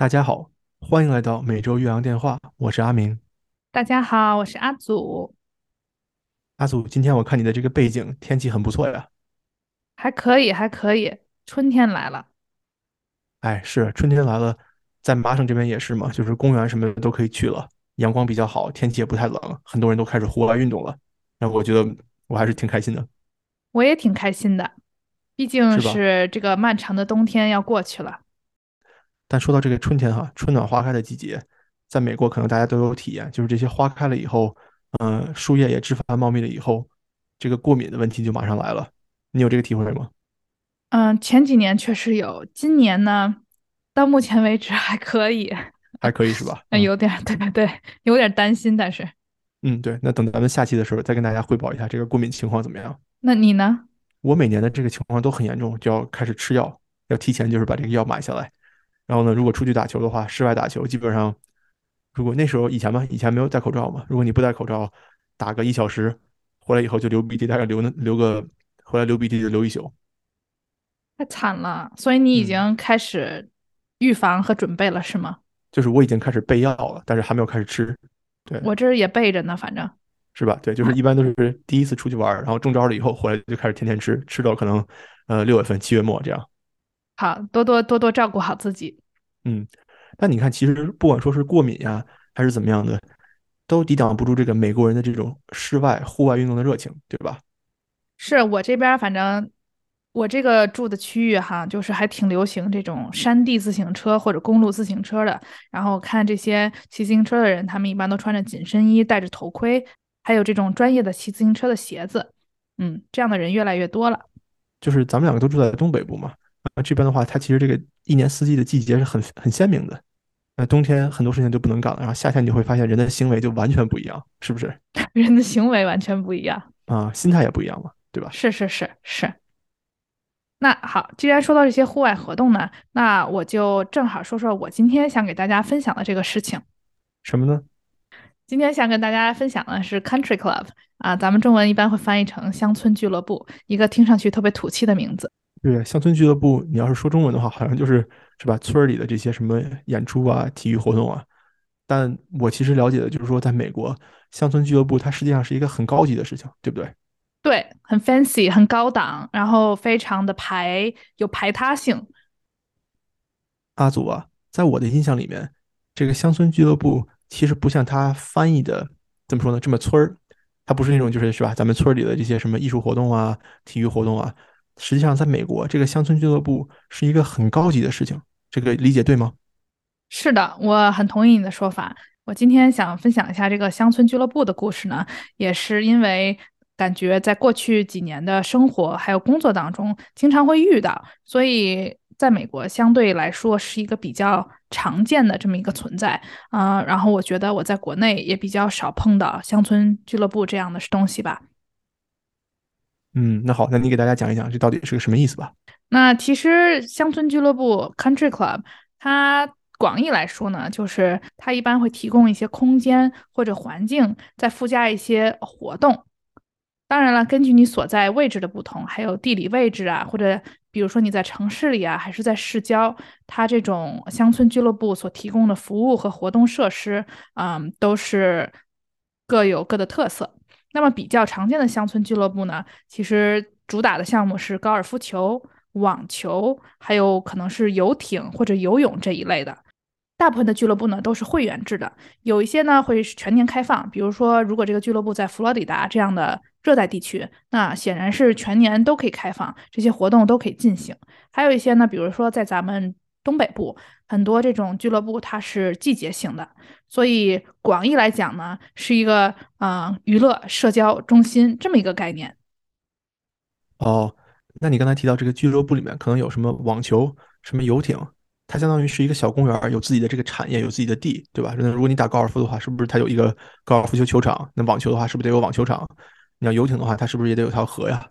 大家好，欢迎来到每周岳阳电话，我是阿明。大家好，我是阿祖。阿祖，今天我看你的这个背景，天气很不错呀。还可以，还可以，春天来了。哎，是春天来了，在麻省这边也是嘛，就是公园什么的都可以去了，阳光比较好，天气也不太冷，很多人都开始户外运动了。那我觉得我还是挺开心的。我也挺开心的，毕竟是这个漫长的冬天要过去了。但说到这个春天哈，春暖花开的季节，在美国可能大家都有体验，就是这些花开了以后，嗯、树叶也枝繁茂密了以后，这个过敏的问题就马上来了。你有这个体会吗？嗯，前几年确实有，今年呢，到目前为止还可以，还可以是吧？嗯有点，对对对，有点担心，但是，嗯，对，那等咱们下期的时候再跟大家汇报一下这个过敏情况怎么样。那你呢？我每年的这个情况都很严重，就要开始吃药，要提前就是把这个药买下来。然后呢，如果出去打球的话，室外打球基本上，如果那时候以前嘛，以前没有戴口罩嘛，如果你不戴口罩，打个一小时，回来以后就流鼻涕，大概流那流个回来流鼻涕就流一宿。太惨了，所以你已嗯经开始预防和准备了，是吗？就是我已经开始备药了，但是还没有开始吃，对，我这儿也备着呢，反正。是吧？对，就是一般都是第一次出去玩儿，然后中招了以后回来就开始天天吃，吃到可能呃六月份、七月末这样。好，多多多多照顾好自己。嗯，那你看，其实不管说是过敏呀，还是怎么样的，都抵挡不住这个美国人的这种室外户外运动的热情，对吧？是我这边反正我这个住的区域哈，就是还挺流行这种山地自行车或者公路自行车的。然后看这些骑自行车的人，他们一般都穿着紧身衣，戴着头盔，还有这种专业的骑自行车的鞋子。嗯，这样的人越来越多了。就是咱们两个都住在东北部嘛，啊，这边的话，它其实这个一年四季的季节是很很鲜明的。那冬天很多事情就不能干了，然后夏天你就会发现人的行为就完全不一样，是不是？人的行为完全不一样。啊，心态也不一样嘛，对吧？是是是是。那好，既然说到这些户外活动呢，那我就正好说说我今天想给大家分享的这个事情。什么呢？今天想跟大家分享的是 Country Club 啊，咱们中文一般会翻译成乡村俱乐部，一个听上去特别土气的名字。对，乡村俱乐部，你要是说中文的话，好像就是是吧？村儿里的这些什么演出啊、体育活动啊。但我其实了解的就是说，在美国，乡村俱乐部它实际上是一个很高级的事情，对不对？对，很 fancy，很高档，然后非常的排有排他性。阿祖啊，在我的印象里面，这个乡村俱乐部其实不像他翻译的怎么说呢，这么村儿。它不是那种就是是吧？咱们村儿里的这些什么艺术活动啊、体育活动啊，实际上在美国，这个乡村俱乐部是一个很高级的事情。这个理解对吗？是的，我很同意你的说法。我今天想分享一下这个乡村俱乐部的故事呢，也是因为感觉在过去几年的生活还有工作当中，经常会遇到，所以在美国相对来说是一个比较常见的这么一个存在。啊、然后我觉得我在国内也比较少碰到乡村俱乐部这样的东西吧。嗯，那好，那你给大家讲一讲这到底是个什么意思吧？那其实乡村俱乐部 （country club） 它广义来说呢，就是它一般会提供一些空间或者环境，再附加一些活动。当然了，根据你所在位置的不同，还有地理位置啊，或者比如说你在城市里啊，还是在市郊，它这种乡村俱乐部所提供的服务和活动设施，嗯，都是各有各的特色。那么比较常见的乡村俱乐部呢，其实主打的项目是高尔夫球、网球，还有可能是游艇或者游泳这一类的。大部分的俱乐部呢都是会员制的，有一些呢会是全年开放。比如说，如果这个俱乐部在佛罗里达这样的热带地区，那显然是全年都可以开放，这些活动都可以进行。还有一些呢，比如说在咱们东北部，很多这种俱乐部它是季节性的，所以广义来讲呢，是一个啊、呃娱乐社交中心这么一个概念。哦，那你刚才提到这个俱乐部里面可能有什么网球、什么游艇，它相当于是一个小公园，有自己的这个产业，有自己的地，对吧？那如果你打高尔夫的话，是不是它有一个高尔夫球球场？那网球的话，是不是得有网球场？你要游艇的话，它是不是也得有条河呀？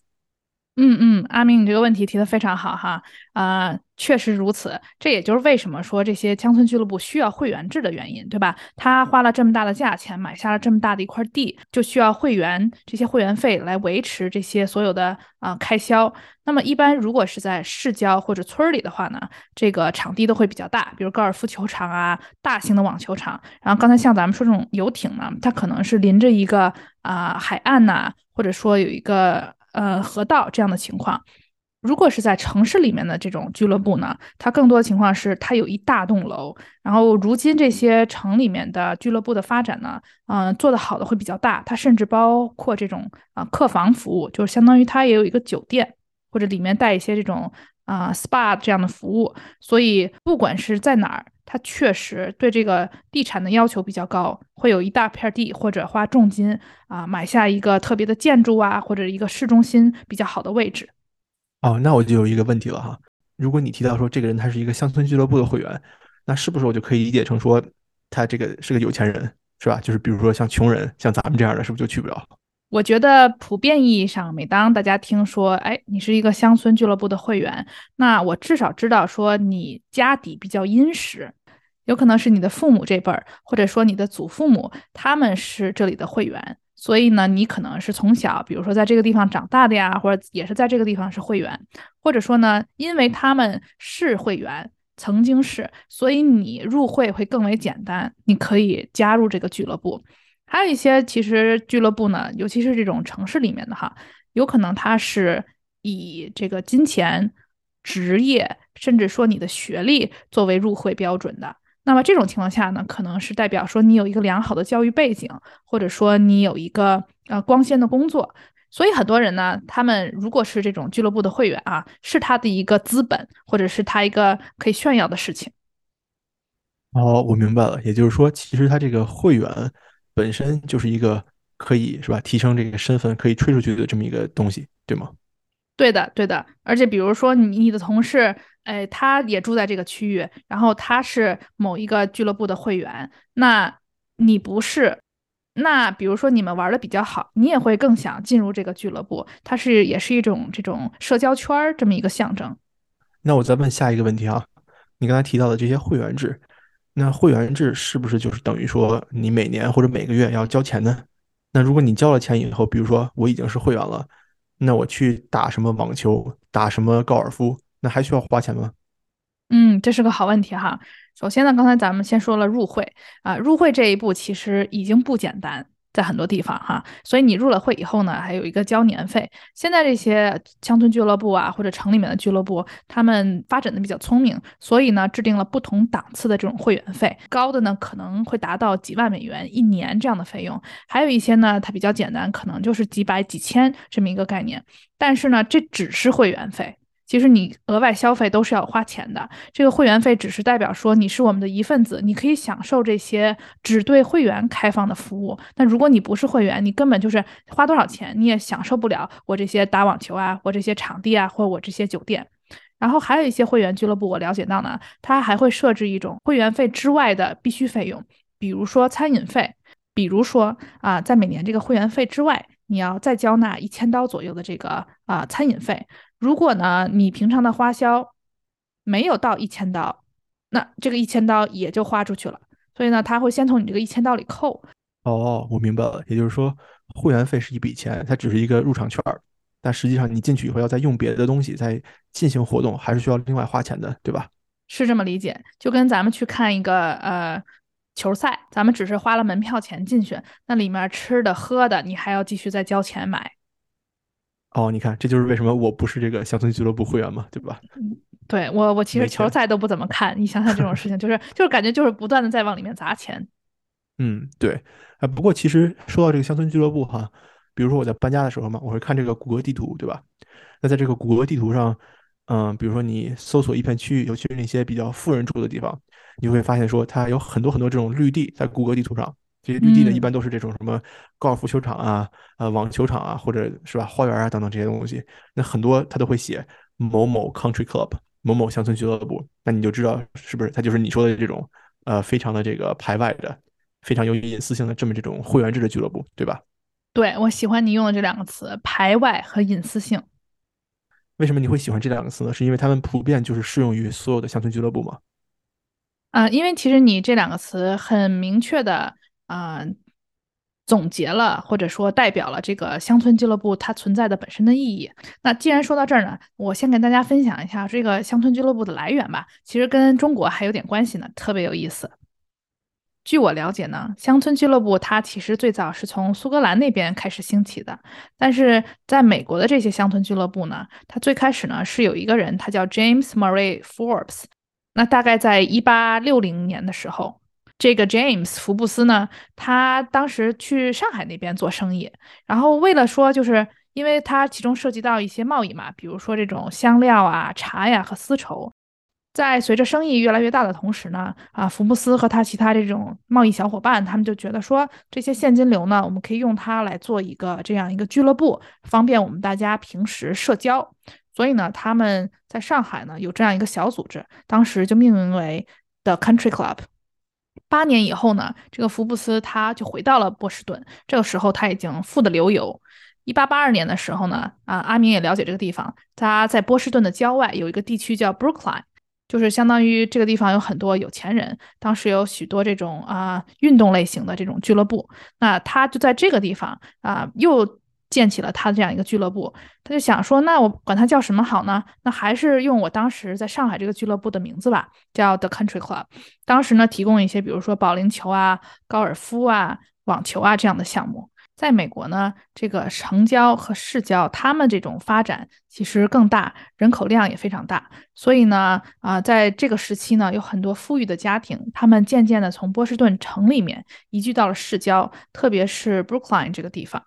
嗯嗯，阿明，你这个问题提的非常好哈。啊、确实如此，这也就是为什么说这些乡村俱乐部需要会员制的原因，对吧？他花了这么大的价钱买下了这么大的一块地，就需要会员这些会员费来维持这些所有的啊、开销。那么一般如果是在市郊或者村儿里的话呢，这个场地都会比较大，比如高尔夫球场啊、大型的网球场。然后刚才像咱们说这种游艇呢，它可能是临着一个啊、海岸呐、或者说有一个呃河道这样的情况。如果是在城市里面的这种俱乐部呢，它更多的情况是它有一大栋楼，然后如今这些城里面的俱乐部的发展呢，嗯、做得好的会比较大，它甚至包括这种啊、客房服务，就是相当于它也有一个酒店，或者里面带一些这种啊、SPA 这样的服务，所以不管是在哪儿，它确实对这个地产的要求比较高，会有一大片地或者花重金啊、买下一个特别的建筑啊，或者一个市中心比较好的位置。哦，那我就有一个问题了哈。如果你提到说这个人他是一个乡村俱乐部的会员，那是不是我就可以理解成说他这个是个有钱人，是吧？就是比如说像穷人，像咱们这样的，是不是就去不了？我觉得普遍意义上，每当大家听说，哎，你是一个乡村俱乐部的会员，那我至少知道说你家底比较殷实，有可能是你的父母这辈儿，或者说你的祖父母，他们是这里的会员，所以呢，你可能是从小，比如说在这个地方长大的呀，或者也是在这个地方是会员，或者说呢，因为他们是会员。曾经是，所以你入会会更为简单，你可以加入这个俱乐部。还有一些其实俱乐部呢，尤其是这种城市里面的哈，有可能它是以这个金钱、职业，甚至说你的学历作为入会标准的。那么这种情况下呢，可能是代表说你有一个良好的教育背景，或者说你有一个呃光鲜的工作。所以很多人呢，他们如果是这种俱乐部的会员啊，是他的一个资本，或者是他一个可以炫耀的事情。哦，我明白了，也就是说，其实他这个会员本身就是一个可以是吧，提升这个身份，可以吹出去的这么一个东西，对吗？对的，对的，而且比如说你你的同事，哎，他也住在这个区域，然后他是某一个俱乐部的会员，那你不是，那比如说你们玩的比较好，你也会更想进入这个俱乐部，它是也是一种这种社交圈儿这么一个象征。那我再问下一个问题啊，你刚才提到的这些会员制，那会员制是不是就是等于说你每年或者每个月要交钱呢？那如果你交了钱以后，比如说我已经是会员了，那我去打什么网球，打什么高尔夫，那还需要花钱吗？嗯，这是个好问题哈。首先呢，刚才咱们先说了入会啊，入会这一步其实已经不简单，在很多地方哈。所以你入了会以后呢，还有一个交年费。现在这些乡村俱乐部啊，或者城里面的俱乐部，他们发展的比较聪明，所以呢，制定了不同档次的这种会员费，高的呢可能会达到几万美元一年这样的费用，还有一些呢，它比较简单，可能就是几百几千这么一个概念。但是呢，这只是会员费。其实你额外消费都是要花钱的，这个会员费只是代表说你是我们的一份子，你可以享受这些只对会员开放的服务。那如果你不是会员，你根本就是花多少钱你也享受不了我这些打网球啊，我这些场地啊，或者我这些酒店。然后还有一些会员俱乐部，我了解到呢，它还会设置一种会员费之外的必须费用，比如说餐饮费，比如说啊，在每年这个会员费之外，你要再交纳一千刀左右的这个啊餐饮费。如果呢，你平常的花销没有到一千刀，那这个一千刀也就花出去了。所以呢，他会先从你这个一千刀里扣。哦，我明白了，也就是说，会员费是一笔钱，它只是一个入场券儿，但实际上你进去以后要再用别的东西再进行活动，还是需要另外花钱的，对吧？是这么理解，就跟咱们去看一个呃球赛，咱们只是花了门票钱进去，那里面吃的喝的你还要继续再交钱买。哦，你看，这就是为什么我不是这个乡村俱乐部会员嘛，对吧？对我，我其实球赛都不怎么看，你想想这种事情，就是就是感觉就是不断的在往里面砸钱。嗯，对，啊，不过其实说到这个乡村俱乐部哈，比如说我在搬家的时候嘛，我会看这个谷歌地图，对吧？那在这个谷歌地图上，嗯，比如说你搜索一片区域，尤其是那些比较富人住的地方，你会发现说它有很多很多这种绿地在谷歌地图上。这些绿地呢，一嗯般都是这种什么高尔夫球场啊、呃网球场啊，或者是吧花园啊等等这些东西。那很多他都会写某某 country club、某某乡村俱乐部，那你就知道是不是他就是你说的这种呃非常的这个排外的、非常有隐私性的这么这种会员制的俱乐部，对吧？对，我喜欢你用的这两个词，排外和隐私性。为什么你会喜欢这两个词呢？是因为它们普遍就是适用于所有的乡村俱乐部吗？啊、因为其实你这两个词很明确的啊、总结了或者说代表了这个乡村俱乐部它存在的本身的意义。那既然说到这儿呢，我先跟大家分享一下这个乡村俱乐部的来源吧。其实跟中国还有点关系呢，特别有意思。据我了解呢，乡村俱乐部它其实最早是从苏格兰那边开始兴起的，但是在美国的这些乡村俱乐部呢，它最开始呢是有一个人，他叫 James Murray Forbes。那大概在一八六零年的时候，这个 James 福布斯呢，他当时去上海那边做生意，然后为了说，就是因为它其中涉及到一些贸易嘛，比如说这种香料啊、茶呀和丝绸。在随着生意越来越大的同时呢，啊，福布斯和他其他这种贸易小伙伴，他们就觉得说，这些现金流呢，我们可以用它来做一个这样一个俱乐部，方便我们大家平时社交。所以呢，他们在上海呢有这样一个小组织，当时就命名为 The Country Club。八年以后呢，这个福布斯他就回到了波士顿，这个时候他已经富得流油。一八八二年的时候呢，啊，阿明也了解这个地方，他在波士顿的郊外有一个地区叫 Brookline。就是相当于这个地方有很多有钱人，当时有许多这种啊运动类型的这种俱乐部，那他就在这个地方啊又建起了他的这样一个俱乐部，他就想说，那我管它叫什么好呢？那还是用我当时在上海这个俱乐部的名字吧，叫 The Country Club。当时呢提供一些比如说保龄球啊、高尔夫啊、网球啊这样的项目。在美国呢，这个城郊和市郊，他们这种发展其实更大，人口量也非常大，所以呢，啊，在这个时期呢，有很多富裕的家庭，他们渐渐的从波士顿城里面移居到了市郊，特别是 Brookline 这个地方，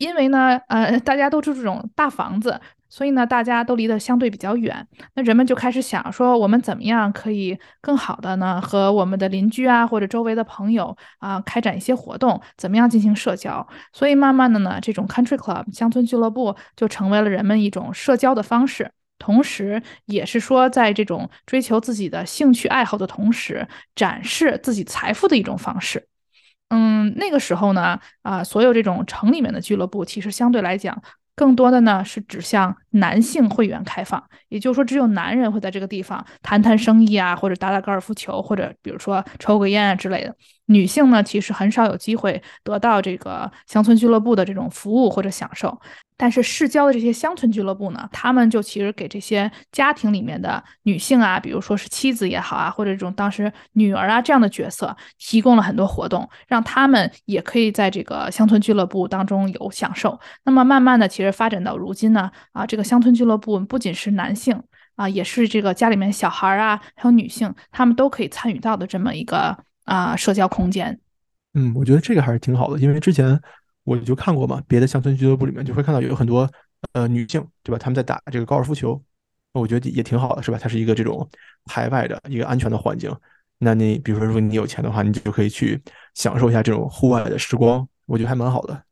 因为呢，呃，大家都住这种大房子。所以呢，大家都离得相对比较远，那人们就开始想说，我们怎么样可以更好的呢，和我们的邻居啊，或者周围的朋友啊，开展一些活动，怎么样进行社交？所以慢慢的呢，这种 country club 乡村俱乐部就成为了人们一种社交的方式，同时也是说，在这种追求自己的兴趣爱好的同时，展示自己财富的一种方式。嗯，那个时候呢，啊，所有这种城里面的俱乐部，其实相对来讲。更多的呢是指向男性会员开放，也就是说，只有男人会在这个地方谈谈生意啊，或者打打高尔夫球，或者比如说抽个烟啊之类的。女性呢，其实很少有机会得到这个乡村俱乐部的这种服务或者享受。但是市郊的这些乡村俱乐部呢，他们就其实给这些家庭里面的女性啊，比如说是妻子也好啊，或者这种当时女儿啊这样的角色，提供了很多活动，让他们也可以在这个乡村俱乐部当中有享受。那么慢慢的，其实发展到如今呢，啊，这个乡村俱乐部不仅是男性啊，也是这个家里面小孩啊，还有女性，他们都可以参与到的这么一个啊社交空间。嗯，我觉得这个还是挺好的，因为之前我就看过嘛，别的乡村俱乐部里面就会看到有很多呃女性，对吧？他们在打这个高尔夫球，我觉得也挺好的，是吧？它是一个这种排外的一个安全的环境。那你比如说，如果你有钱的话，你就可以去享受一下这种户外的时光，我觉得还蛮好的。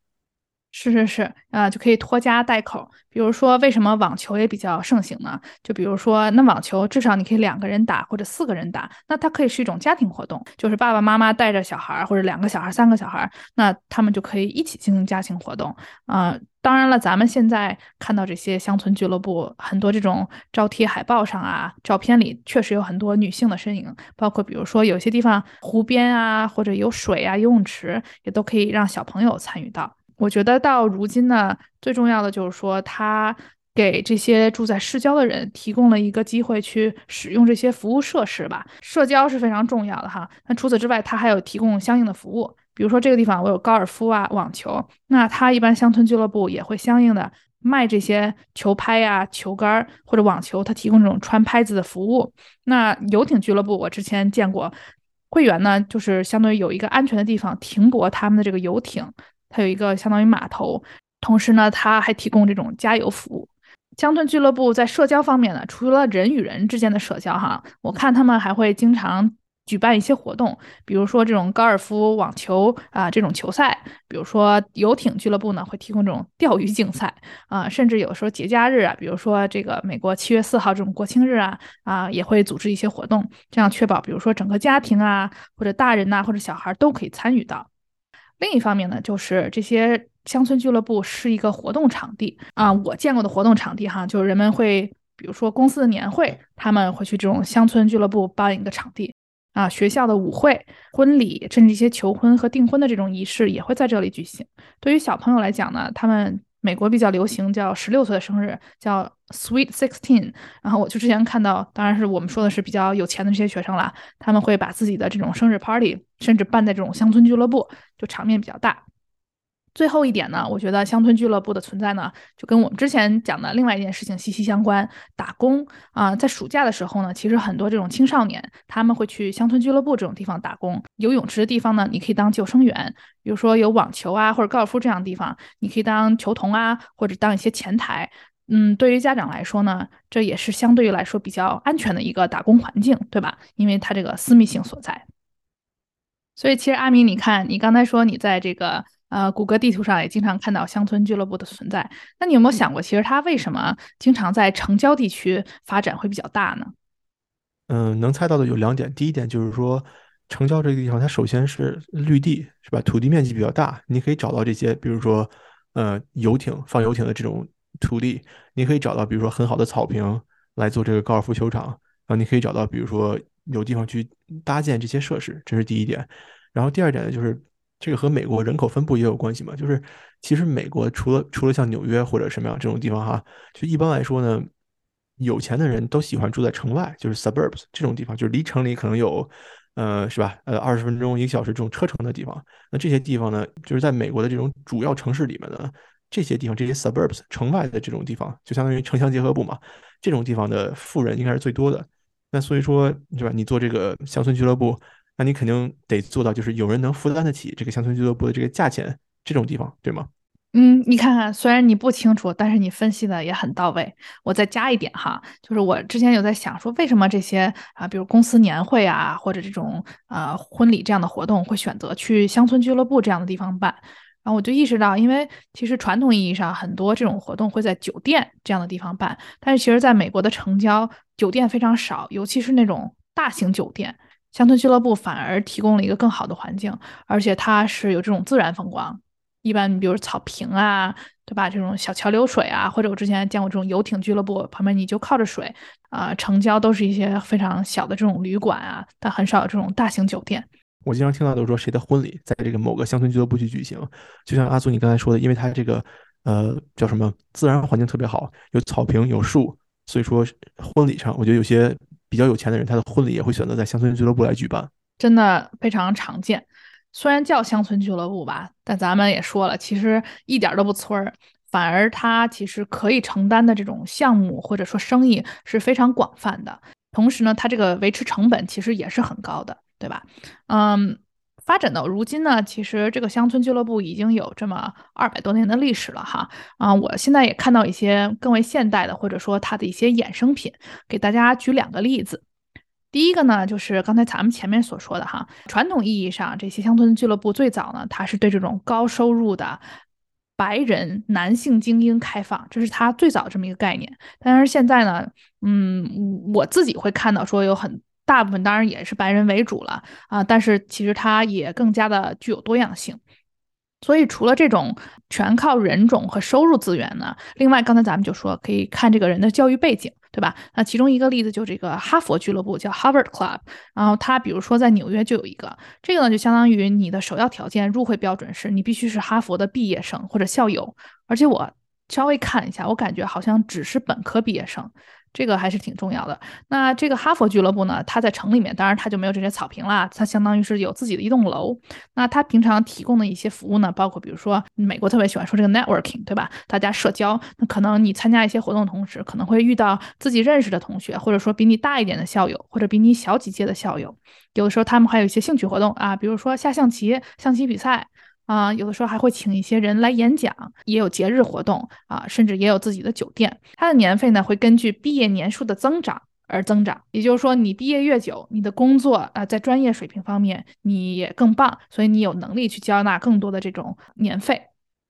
是是是，啊，就可以拖家带口。比如说，为什么网球也比较盛行呢？就比如说，那网球至少你可以两个人打或者四个人打，那它可以是一种家庭活动，就是爸爸妈妈带着小孩或者两个小孩、三个小孩，那他们就可以一起进行家庭活动。啊，当然了，咱们现在看到这些乡村俱乐部，很多这种招贴海报上啊，照片里确实有很多女性的身影，包括比如说有些地方湖边啊，或者有水啊、游泳池，也都可以让小朋友参与到。我觉得到如今呢，最重要的就是说，他给这些住在市郊的人提供了一个机会去使用这些服务设施吧。社交是非常重要的哈。那除此之外，他还有提供相应的服务，比如说这个地方我有高尔夫啊、网球，那他一般乡村俱乐部也会相应的卖这些球拍呀、球杆或者网球，他提供这种穿拍子的服务。那游艇俱乐部我之前见过，会员呢就是相当于有一个安全的地方停泊他们的这个游艇。它有一个相当于码头，同时呢，它还提供这种加油服务。乡村俱乐部在社交方面呢，除了人与人之间的社交哈，我看他们还会经常举办一些活动，比如说这种高尔夫、网球啊这种球赛，比如说游艇俱乐部呢会提供这种钓鱼竞赛啊，甚至有时候节假日啊，比如说这个美国七月四号这种国庆日啊啊，也会组织一些活动，这样确保比如说整个家庭啊或者大人呐或者小孩都可以参与到。另一方面呢，就是这些乡村俱乐部是一个活动场地啊，我见过的活动场地哈，就是人们会，比如说公司的年会，他们会去这种乡村俱乐部办一个场地啊，学校的舞会、婚礼，甚至一些求婚和订婚的这种仪式也会在这里举行。对于小朋友来讲呢，他们美国比较流行叫十六岁的生日，叫 Sweet Sixteen。然后我就之前看到，当然是我们说的是比较有钱的这些学生啦，他们会把自己的这种生日 party 甚至办在这种乡村俱乐部，就场面比较大。最后一点呢，我觉得乡村俱乐部的存在呢，就跟我们之前讲的另外一件事情息息相关。打工啊，在暑假的时候呢，其实很多这种青少年他们会去乡村俱乐部这种地方打工。有泳池的地方呢，你可以当救生员；比如说有网球啊或者高尔夫这样的地方，你可以当球童啊，或者当一些前台。嗯，对于家长来说呢，这也是相对于来说比较安全的一个打工环境，对吧？因为它这个私密性所在。所以其实阿明，你看你刚才说你在这个。呃，谷歌地图上也经常看到乡村俱乐部的存在。那你有没有想过，其实它为什么经常在城郊地区发展会比较大呢？嗯，能猜到的有两点。第一点就是说，城郊这个地方，它首先是绿地，是吧？土地面积比较大，你可以找到这些，比如说，呃，游艇放游艇的这种土地，你可以找到，比如说很好的草坪来做这个高尔夫球场，然后你可以找到，比如说有地方去搭建这些设施，这是第一点。然后第二点呢，就是。这个和美国人口分布也有关系嘛？就是其实美国除了除了像纽约或者什么样这种地方哈，就一般来说呢，有钱的人都喜欢住在城外，就是 suburbs 这种地方，就是离城里可能有，呃，是吧？呃，二十分钟一个小时这种车程的地方。那这些地方呢，就是在美国的这种主要城市里面呢，这些地方这些 suburbs 城外的这种地方，就相当于城乡结合部嘛。这种地方的富人应该是最多的。那所以说，是吧？你做这个乡村俱乐部。那你肯定得做到，就是有人能负担得起这个乡村俱乐部的这个价钱，这种地方，对吗？嗯，你看看，虽然你不清楚，但是你分析的也很到位。我再加一点哈，就是我之前有在想说，为什么这些啊，比如公司年会啊，或者这种呃婚礼这样的活动，会选择去乡村俱乐部这样的地方办？然后我就意识到，因为其实传统意义上很多这种活动会在酒店这样的地方办，但是其实在美国的城郊，酒店非常少，尤其是那种大型酒店。乡村俱乐部反而提供了一个更好的环境，而且它是有这种自然风光。一般比如草坪啊，对吧？这种小桥流水啊，或者我之前见过这种游艇俱乐部，旁边你就靠着水啊。城郊都是一些非常小的这种旅馆啊，但很少有这种大型酒店。我经常听到都是说谁的婚礼在这个某个乡村俱乐部去举行，就像阿祖你刚才说的，因为它这个呃叫什么自然环境特别好，有草坪有树，所以说婚礼上我觉得有些。比较有钱的人，他的婚礼也会选择在乡村俱乐部来举办，真的非常常见。虽然叫乡村俱乐部吧，但咱们也说了，其实一点都不村儿，反而它其实可以承担的这种项目或者说生意是非常广泛的。同时呢，它这个维持成本其实也是很高的，对吧？嗯。发展到如今呢，其实这个乡村俱乐部已经有这么二百多年的历史了哈啊！我现在也看到一些更为现代的，或者说它的一些衍生品，给大家举两个例子。第一个呢，就是刚才咱们前面所说的哈，传统意义上这些乡村俱乐部最早呢，它是对这种高收入的白人男性精英开放，这是它最早这么一个概念。但是现在呢，嗯，我自己会看到说有很。大部分当然也是白人为主了啊，但是其实它也更加的具有多样性。所以除了这种全靠人种和收入资源呢，另外刚才咱们就说可以看这个人的教育背景，对吧？那其中一个例子就这个哈佛俱乐部叫 Harvard Club，然后它比如说在纽约就有一个，这个呢就相当于你的首要条件入会标准是你必须是哈佛的毕业生或者校友，而且我稍微看一下，我感觉好像只是本科毕业生。这个还是挺重要的。那这个哈佛俱乐部呢，它在城里面，当然它就没有这些草坪啦，它相当于是有自己的一栋楼。那它平常提供的一些服务呢，包括比如说美国特别喜欢说这个 networking，对吧？大家社交，那可能你参加一些活动的同时，可能会遇到自己认识的同学，或者说比你大一点的校友，或者比你小几届的校友。有的时候他们还有一些兴趣活动啊，比如说下象棋、象棋比赛。啊，有的时候还会请一些人来演讲，也有节日活动啊，甚至也有自己的酒店。它的年费呢会根据毕业年数的增长而增长，也就是说，你毕业越久，你的工作啊在专业水平方面你也更棒，所以你有能力去交纳更多的这种年费。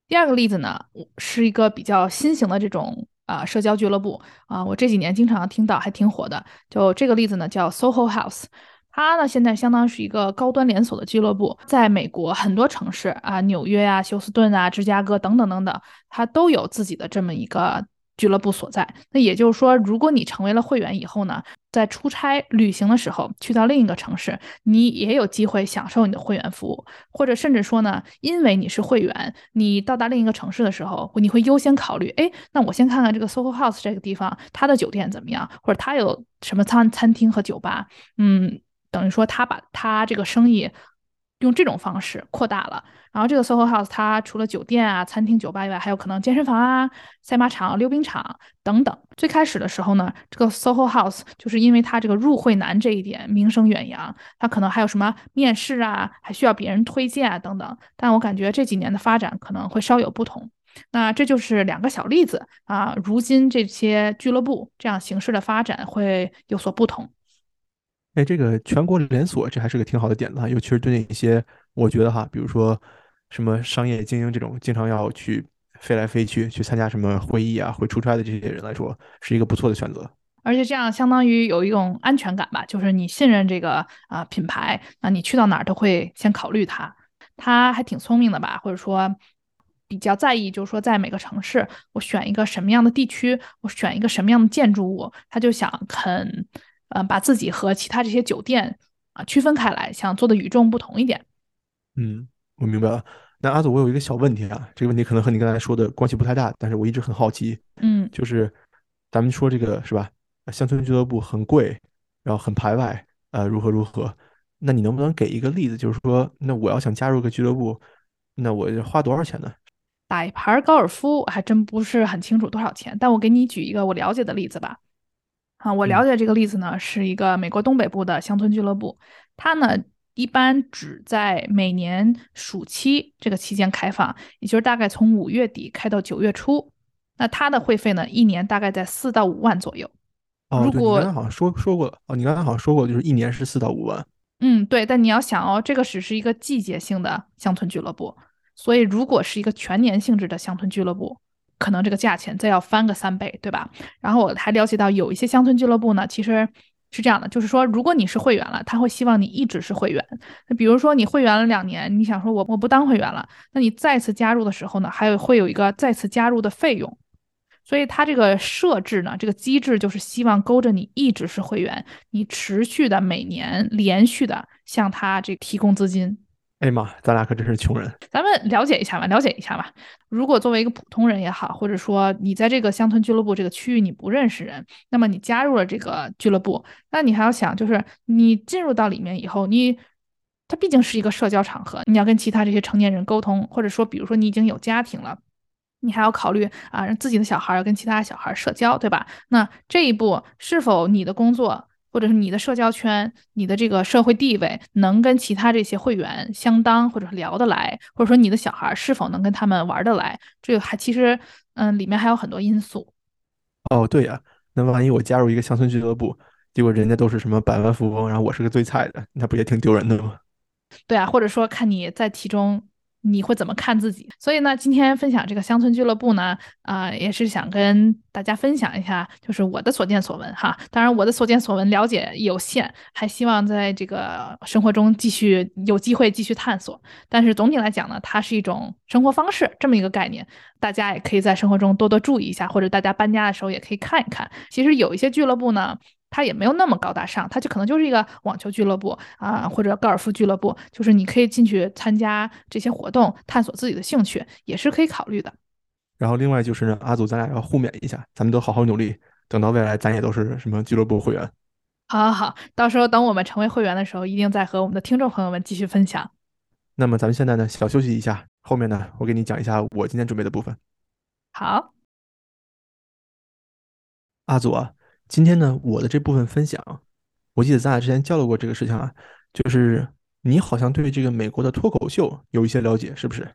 第二个例子呢，是一个比较新型的这种啊社交俱乐部啊，我这几年经常听到，还挺火的。就这个例子呢，叫 SoHo House。它呢现在相当是一个高端连锁的俱乐部，在美国很多城市啊，纽约啊、休斯顿啊、芝加哥等等等等，它都有自己的这么一个。俱乐部所在，那也就是说，如果你成为了会员以后呢，在出差旅行的时候去到另一个城市，你也有机会享受你的会员服务，或者甚至说呢，因为你是会员，你到达另一个城市的时候，你会优先考虑，哎，那我先看看这个 SOHO House 这个地方，它的酒店怎么样，或者它有什么餐餐厅和酒吧，嗯，等于说他把他这个生意。用这种方式扩大了，然后这个 SOHO House 它除了酒店啊、餐厅、酒吧以外，还有可能健身房啊、赛马场、溜冰场等等。最开始的时候呢，这个 SOHO House 就是因为它这个入会难这一点名声远扬，它可能还有什么面试啊，还需要别人推荐啊等等。但我感觉这几年的发展可能会稍有不同。那这就是两个小例子啊，如今这些俱乐部这样形式的发展会有所不同。哎，这个全国连锁，这还是个挺好的点子哈，尤其是对那些我觉得哈，比如说什么商业精英这种经常要去飞来飞去去参加什么会议啊、会出差的这些人来说，是一个不错的选择。而且这样相当于有一种安全感吧，就是你信任这个啊品牌，那你去到哪儿都会先考虑它。它还挺聪明的吧，或者说比较在意，就是说在每个城市，我选一个什么样的地区，我选一个什么样的建筑物，他就想肯。嗯，把自己和其他这些酒店啊区分开来，想做的与众不同一点。嗯，我明白了。那阿祖，我有一个小问题啊，这个问题可能和你刚才说的关系不太大，但是我一直很好奇。嗯，就是咱们说这个是吧？乡村俱乐部很贵，然后很排外，呃，如何如何？那你能不能给一个例子，就是说，那我要想加入个俱乐部，那我花多少钱呢？打一盘高尔夫还真不是很清楚多少钱，但我给你举一个我了解的例子吧。啊，我了解这个例子呢，是一个美国东北部的乡村俱乐部，它呢一般只在每年暑期这个期间开放，也就是大概从五月底开到九月初。那它的会费呢，一年大概在四到五万左右。哦，对，你刚才好像说说过了。哦，你刚才好像说过，就是一年是四到五万。嗯，对。但你要想哦，这个只是一个季节性的乡村俱乐部，所以如果是一个全年性质的乡村俱乐部。可能这个价钱再要翻个三倍，对吧？然后我还了解到有一些乡村俱乐部呢，其实是这样的，就是说如果你是会员了，他会希望你一直是会员。那比如说你会员了两年，你想说我我不当会员了，那你再次加入的时候呢，还有会有一个再次加入的费用。所以它这个设置呢，这个机制就是希望勾着你一直是会员，你持续的每年连续的向他这提供资金。哎妈，咱俩可真是穷人。咱们了解一下吧，了解一下吧。如果作为一个普通人也好，或者说你在这个乡村俱乐部这个区域你不认识人，那么你加入了这个俱乐部，那你还要想，就是你进入到里面以后，你它毕竟是一个社交场合，你要跟其他这些成年人沟通，或者说，比如说你已经有家庭了，你还要考虑啊，让自己的小孩要跟其他小孩社交，对吧？那这一步是否你的工作？或者是你的社交圈，你的这个社会地位能跟其他这些会员相当，或者是聊得来，或者说你的小孩是否能跟他们玩得来，这个还其实，嗯，里面还有很多因素。哦，对呀，那万一我加入一个乡村俱乐部，结果人家都是什么百万富翁，然后我是个最菜的，那不也挺丢人的吗？对啊，或者说看你在其中。你会怎么看自己？所以呢，今天分享这个乡村俱乐部呢，啊，也是想跟大家分享一下，就是我的所见所闻哈。当然，我的所见所闻了解有限，还希望在这个生活中继续有机会继续探索。但是总体来讲呢，它是一种生活方式这么一个概念，大家也可以在生活中多多注意一下，或者大家搬家的时候也可以看一看。其实有一些俱乐部呢。它也没有那么高大上，它就可能就是一个网球俱乐部啊，或者高尔夫俱乐部，就是你可以进去参加这些活动，探索自己的兴趣，也是可以考虑的。然后另外就是呢，阿祖，咱俩要互勉一下，咱们都好好努力，等到未来咱也都是什么俱乐部会员。好，好，好，到时候等我们成为会员的时候，一定再和我们的听众朋友们继续分享。那么咱们现在呢，小休息一下，后面呢，我给你讲一下我今天准备的部分。好，阿祖啊。今天呢，我的这部分分享，我记得咱俩之前交流过这个事情啊，就是你好像对这个美国的脱口秀有一些了解，是不是？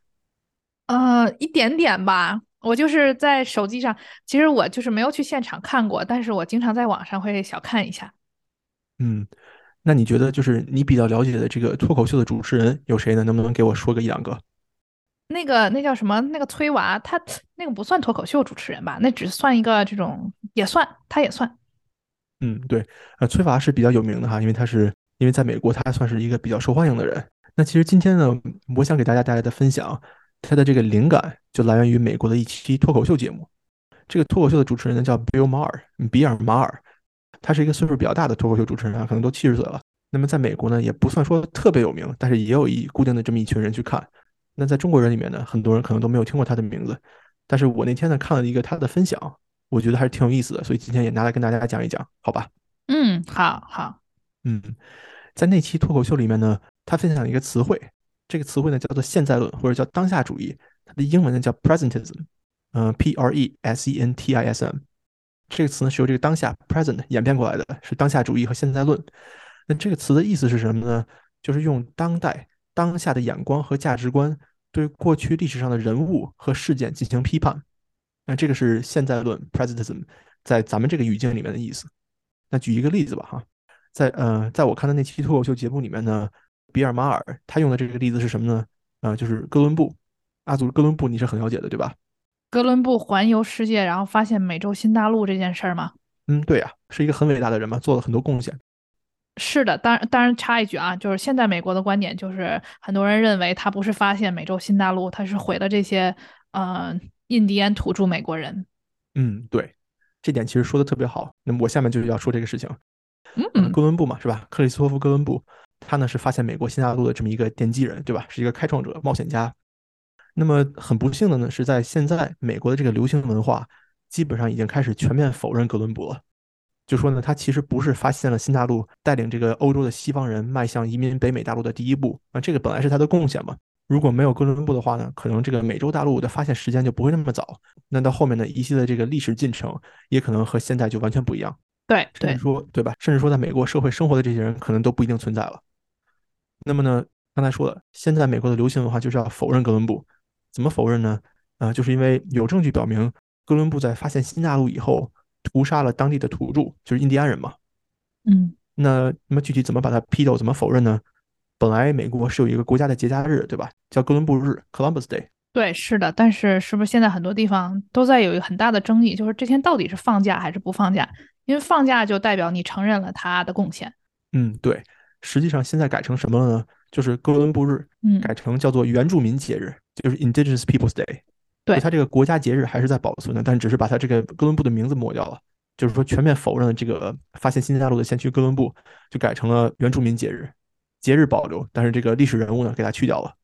呃，一点点吧。我就是在手机上，其实我就是没有去现场看过，但是我经常在网上会小看一下。嗯，那你觉得就是你比较了解的这个脱口秀的主持人有谁呢？能不能给我说个一两个？那个那叫什么？那个崔娃，他那个不算脱口秀主持人吧？那只算一个这种，也算，他也算。嗯，对，呃，崔娃是比较有名的哈，因为他是因为在美国他算是一个比较受欢迎的人。那其实今天呢，我想给大家带来的分享，他的这个灵感就来源于美国的一期脱口秀节目。这个脱口秀的主持人呢叫 Bill Maher，比尔马尔，他是一个岁数比较大的脱口秀主持人啊，可能都七十岁了。那么在美国呢，也不算说特别有名，但是也有一固定的这么一群人去看。那在中国人里面呢，很多人可能都没有听过他的名字。但是我那天呢看了一个他的分享，我觉得还是挺有意思的，所以今天也拿来跟大家讲一讲，好吧？嗯，好好。嗯，在那期脱口秀里面呢，他分享了一个词汇，这个词汇呢叫做现在论或者叫当下主义，它的英文呢叫 presentism，嗯，P R E S E N T I S M，这个词呢是由这个当下 present 演变过来的，是当下主义和现在论。那这个词的意思是什么呢？就是用当代当下的眼光和价值观对过去历史上的人物和事件进行批判。那这个是现在论 presentism 在咱们这个语境里面的意思。那举一个例子吧，哈，在呃，在我看的那期脱口秀节目里面呢，比尔马尔他用的这个例子是什么呢？啊，就是哥伦布。阿祖，哥伦布你是很了解的，对吧？哥伦布环游世界，然后发现美洲新大陆这件事儿吗？嗯，对呀，是一个很伟大的人嘛，做了很多贡献。是的，当然，当然插一句啊，就是现在美国的观点就是很多人认为他不是发现美洲新大陆，他是毁了这些呃印第安土著美国人。嗯，对，这点其实说的特别好。那么我下面就是要说这个事情。嗯，哥伦布嘛，是吧？克里斯托弗·哥伦布，他呢是发现美国新大陆的这么一个奠基人，对吧？是一个开创者、冒险家。那么很不幸的呢，是在现在美国的这个流行文化基本上已经开始全面否认哥伦布了。就说呢，他其实不是发现了新大陆，带领这个欧洲的西方人迈向移民北美大陆的第一步啊，这个本来是他的贡献嘛。如果没有哥伦布的话呢，可能这个美洲大陆的发现时间就不会那么早。那到后面的一系列这个历史进程，也可能和现在就完全不一样。对，甚至说，对吧？甚至说，在美国社会生活的这些人，可能都不一定存在了。那么呢，刚才说了，现在美国的流行文化就是要否认哥伦布，怎么否认呢？啊，就是因为有证据表明，哥伦布在发现新大陆以后。屠杀了当地的土著，就是印第安人嘛。嗯，那那么具体怎么把它批斗，怎么否认呢？本来美国是有一个国家的节假日，对吧？叫哥伦布日 （Columbus Day）。对，是的。但是是不是现在很多地方都在有一个很大的争议，就是这天到底是放假还是不放假？因为放假就代表你承认了他的贡献。嗯，对。实际上现在改成什么了呢？就是哥伦布日，嗯，改成叫做原住民节日，就是 Indigenous Peoples Day。对，它这个国家节日还是在保存的，但只是把它这个哥伦布的名字抹掉了，就是说全面否认了这个发现新大陆的先驱哥伦布，就改成了原住民节日，节日保留，但是这个历史人物呢给它去掉了，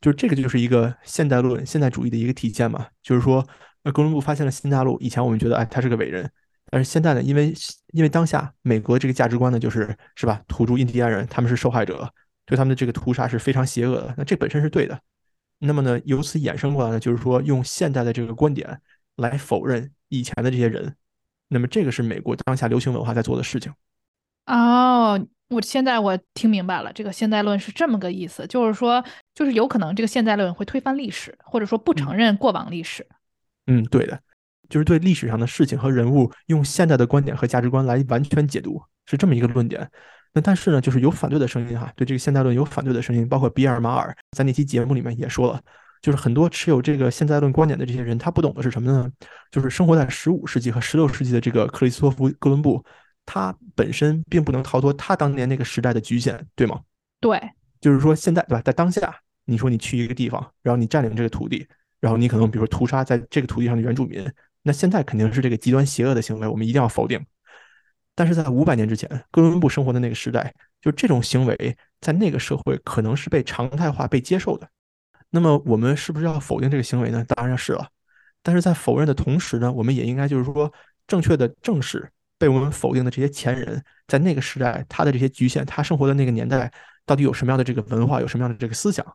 就是这个就是一个现代论、现代主义的一个体现嘛，就是说，呃，哥伦布发现了新大陆，以前我们觉得哎他是个伟人，但是现在呢，因为因为当下美国这个价值观呢就是是吧，土著印第安人他们是受害者，对他们的这个屠杀是非常邪恶的，那这本身是对的。那么呢，由此衍生过来呢，就是说用现代的这个观点来否认以前的这些人。那么这个是美国当下流行文化在做的事情。哦，我现在我听明白了，这个现代论是这么个意思，就是说，就是有可能这个现代论会推翻历史，或者说不承认过往历史。嗯，对的，就是对历史上的事情和人物用现代的观点和价值观来完全解读，是这么一个论点。那但是呢，就是有反对的声音哈，对这个现代论有反对的声音，包括比尔马尔在那期节目里面也说了，就是很多持有这个现代论观点的这些人，他不懂的是什么呢？就是生活在十五世纪和十六世纪的这个克里斯托弗·哥伦布，他本身并不能逃脱他当年那个时代的局限，对吗？对，就是说现在对吧，在当下，你说你去一个地方，然后你占领这个土地，然后你可能比如说屠杀在这个土地上的原住民，那现在肯定是这个极端邪恶的行为，我们一定要否定。但是在五百年之前，哥伦布生活的那个时代，就这种行为在那个社会可能是被常态化、被接受的。那么我们是不是要否定这个行为呢？当然是了。但是在否认的同时呢，我们也应该就是说，正确的正视被我们否定的这些前人，在那个时代他的这些局限，他生活的那个年代到底有什么样的这个文化，有什么样的这个思想？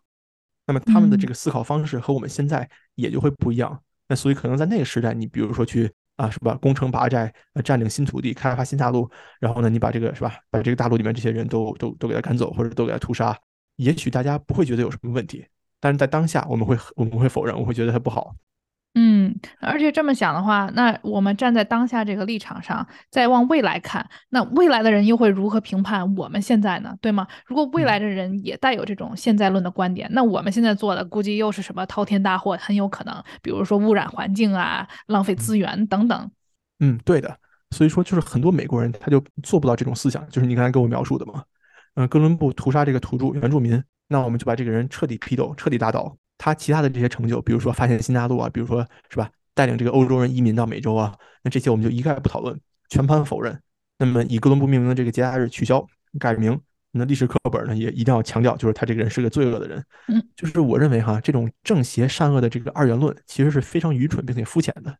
那么他们的这个思考方式和我们现在也就会不一样。那所以可能在那个时代，你比如说去。啊，是吧？攻城拔寨，呃，占领新土地，开发新大陆，然后呢，你把这个是吧，把这个大陆里面这些人都都都给他赶走，或者都给他屠杀，也许大家不会觉得有什么问题，但是在当下，我们会我们会否认，我会觉得它不好。嗯，而且这么想的话，那我们站在当下这个立场上，再往未来看，那未来的人又会如何评判我们现在呢？对吗？如果未来的人也带有这种现在论的观点，那我们现在做的估计又是什么滔天大祸，很有可能，比如说污染环境啊、浪费资源等等。嗯，对的。所以说，就是很多美国人他就做不到这种思想，就是你刚才给我描述的嘛。嗯，哥伦布屠杀这个土著原住民，那我们就把这个人彻底批斗，彻底打倒。他其他的这些成就，比如说发现新大陆啊，比如说是吧，带领这个欧洲人移民到美洲啊，那这些我们就一概不讨论，全盘否认。那么以哥伦布命名的这个节假日取消改名，那历史课本呢也一定要强调，就是他这个人是个罪恶的人。嗯，就是我认为哈，这种正邪善恶的这个二元论其实是非常愚蠢并且肤浅的。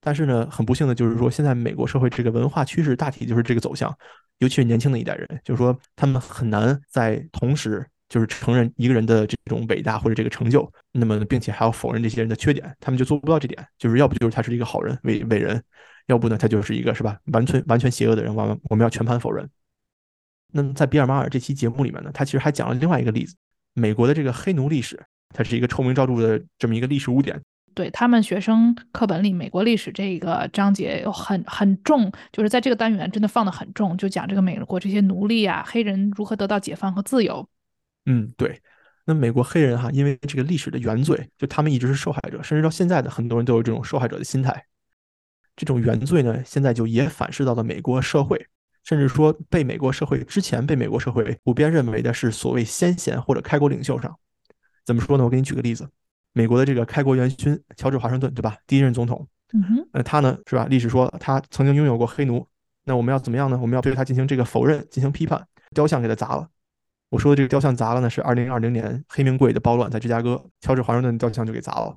但是呢，很不幸的就是说，现在美国社会这个文化趋势大体就是这个走向，尤其是年轻的一代人，就是说他们很难在同时。就是承认一个人的这种伟大或者这个成就，那么并且还要否认这些人的缺点，他们就做不到这点。就是要不就是他是一个好人伟伟人，要不呢他就是一个是吧完全完全邪恶的人，完我们要全盘否认。那么在比尔马尔这期节目里面呢，他其实还讲了另外一个例子，美国的这个黑奴历史，它是一个臭名昭著的这么一个历史污点。对他们学生课本里美国历史这个章节有很很重，就是在这个单元真的放的很重，就讲这个美国这些奴隶啊黑人如何得到解放和自由。嗯，对。那美国黑人哈，因为这个历史的原罪，就他们一直是受害者，甚至到现在的很多人都有这种受害者的心态。这种原罪呢，现在就也反噬到了美国社会，甚至说被美国社会之前被美国社会普遍认为的是所谓先贤或者开国领袖上。怎么说呢？我给你举个例子，美国的这个开国元勋乔治华盛顿，对吧？第一任总统。嗯哼。那他呢，是吧？历史说他曾经拥有过黑奴。那我们要怎么样呢？我们要对他进行这个否认，进行批判，雕像给他砸了。我说的这个雕像砸了呢，是二零二零年黑名贵的暴乱，在芝加哥，乔治华盛顿雕像就给砸了。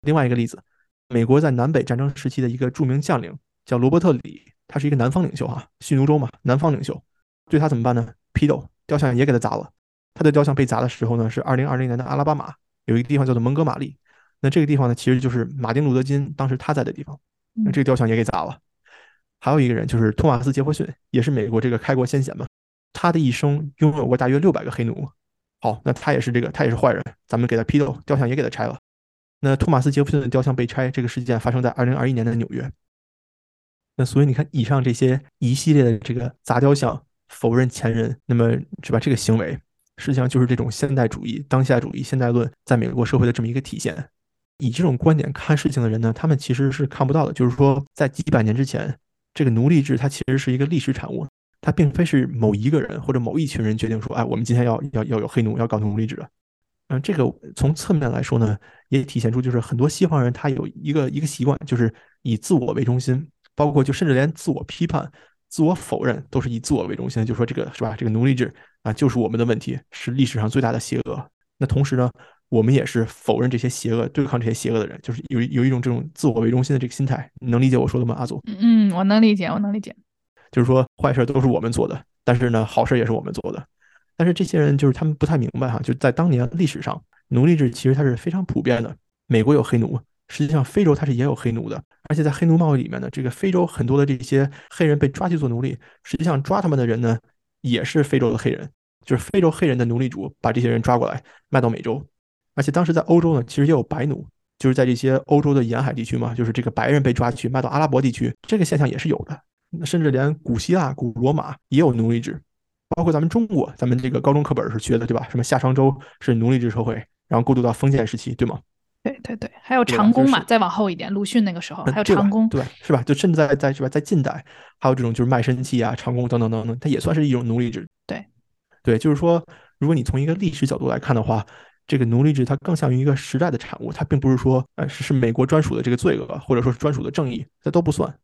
另外一个例子，美国在南北战争时期的一个著名将领叫罗伯特里，他是一个南方领袖哈，蓄奴州嘛，南方领袖，对他怎么办呢？批斗，雕像也给他砸了。他的雕像被砸的时候呢，是二零二零年的阿拉巴马有一个地方叫做蒙哥马利，那这个地方呢，其实就是马丁路德金当时他在的地方，那这个雕像也给砸了。还有一个人就是托马斯杰弗逊，也是美国这个开国先贤嘛。他的一生拥有过大约六百个黑奴，好，那他也是这个，他也是坏人，咱们给他批斗，雕像也给他拆了。那托马斯杰弗逊的雕像被拆，这个事件发生在二零二一年的纽约。那所以你看，以上这些一系列的这个砸雕像、否认前人，那么是吧？这个行为实际上就是这种现代主义、当下主义、现代论在美国社会的这么一个体现。以这种观点看事情的人呢，他们其实是看不到的，就是说，在几百年之前，这个奴隶制它其实是一个历史产物。它并非是某一个人或者某一群人决定说，哎，我们今天要要要有黑奴，要搞奴隶制。嗯，这个从侧面来说呢，也体现出就是很多西方人他有一个一个习惯，就是以自我为中心，包括就甚至连自我批判、自我否认都是以自我为中心，就说这个是吧？这个奴隶制啊，就是我们的问题，是历史上最大的邪恶。那同时呢，我们也是否认这些邪恶、对抗这些邪恶的人，就是有有一种这种自我为中心的这个心态。你能理解我说的吗，阿祖？嗯，我能理解，我能理解。就是说，坏事都是我们做的，但是呢，好事也是我们做的。但是这些人就是他们不太明白哈，就在当年历史上，奴隶制其实它是非常普遍的。美国有黑奴，实际上非洲它是也有黑奴的，而且在黑奴贸易里面呢，这个非洲很多的这些黑人被抓去做奴隶，实际上抓他们的人呢，也是非洲的黑人，就是非洲黑人的奴隶主把这些人抓过来卖到美洲。而且当时在欧洲呢，其实也有白奴，就是在这些欧洲的沿海地区嘛，就是这个白人被抓去卖到阿拉伯地区，这个现象也是有的。甚至连古希腊、古罗马也有奴隶制，包括咱们中国，咱们这个高中课本是学的，对吧？什么夏商周是奴隶制社会，然后过渡到封建时期，对吗？对对对，还有长工嘛，再往后一点，鲁迅那个时候还有长工，对，是吧？就甚至在在是吧，在近代还有这种就是卖身契啊、长工等等等等，它也算是一种奴隶制。对，对，就是说，如果你从一个历史角度来看的话，这个奴隶制它更像于一个时代的产物，它并不是说，呃，是是美国专属的这个罪恶，或者说是专属的正义，这都不算。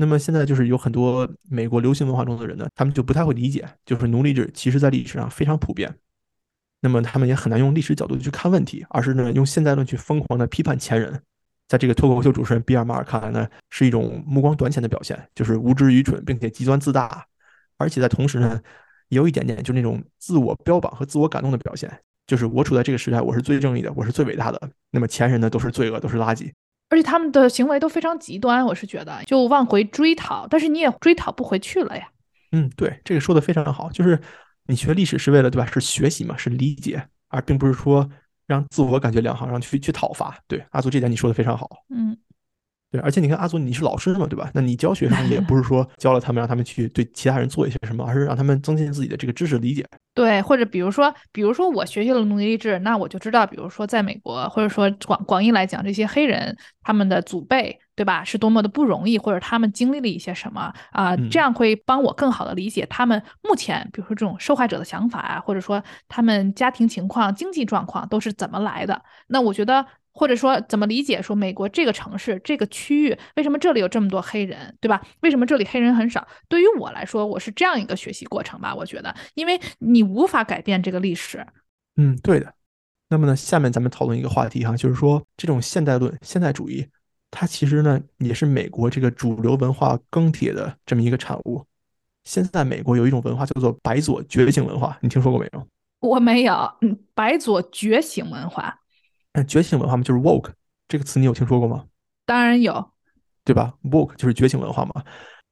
那么现在就是有很多美国流行文化中的人呢，他们就不太会理解，就是奴隶制其实在历史上非常普遍。那么他们也很难用历史角度去看问题，而是呢用现代论去疯狂的批判前人。在这个脱口秀主持人比尔马尔看来呢，是一种目光短浅的表现，就是无知愚蠢，并且极端自大，而且在同时呢，也有一点点就那种自我标榜和自我感动的表现，就是我处在这个时代，我是最正义的，我是最伟大的。那么前人呢都是罪恶，都是垃圾。而且他们的行为都非常极端，我是觉得就往回追讨，但是你也追讨不回去了呀。嗯，对，这个说的非常好，就是你学历史是为了对吧？是学习嘛，是理解，而并不是说让自我感觉良好，让去去讨伐。对，阿祖这点你说的非常好。嗯，对，而且你看阿祖，你是老师嘛，对吧？那你教学生也不是说教了他们，让他们去对其他人做一些什么，而是让他们增进自己的这个知识理解。对，或者比如说，比如说我学习了奴隶制，那我就知道，比如说在美国，或者说广广义来讲，这些黑人他们的祖辈，对吧，是多么的不容易，或者他们经历了一些什么啊，这样会帮我更好的理解他们目前，比如说这种受害者的想法啊，或者说他们家庭情况、经济状况都是怎么来的。那我觉得。或者说怎么理解说美国这个城市这个区域为什么这里有这么多黑人，对吧？为什么这里黑人很少？对于我来说，我是这样一个学习过程吧。我觉得，因为你无法改变这个历史。嗯，对的。那么呢，下面咱们讨论一个话题哈，就是说这种现代论、现代主义，它其实呢也是美国这个主流文化更迭的这么一个产物。现在美国有一种文化叫做白左觉醒文化，你听说过没有？我没有。嗯，白左觉醒文化。嗯，觉醒文化嘛，就是 woke 这个词，你有听说过吗？当然有，对吧？woke 就是觉醒文化嘛。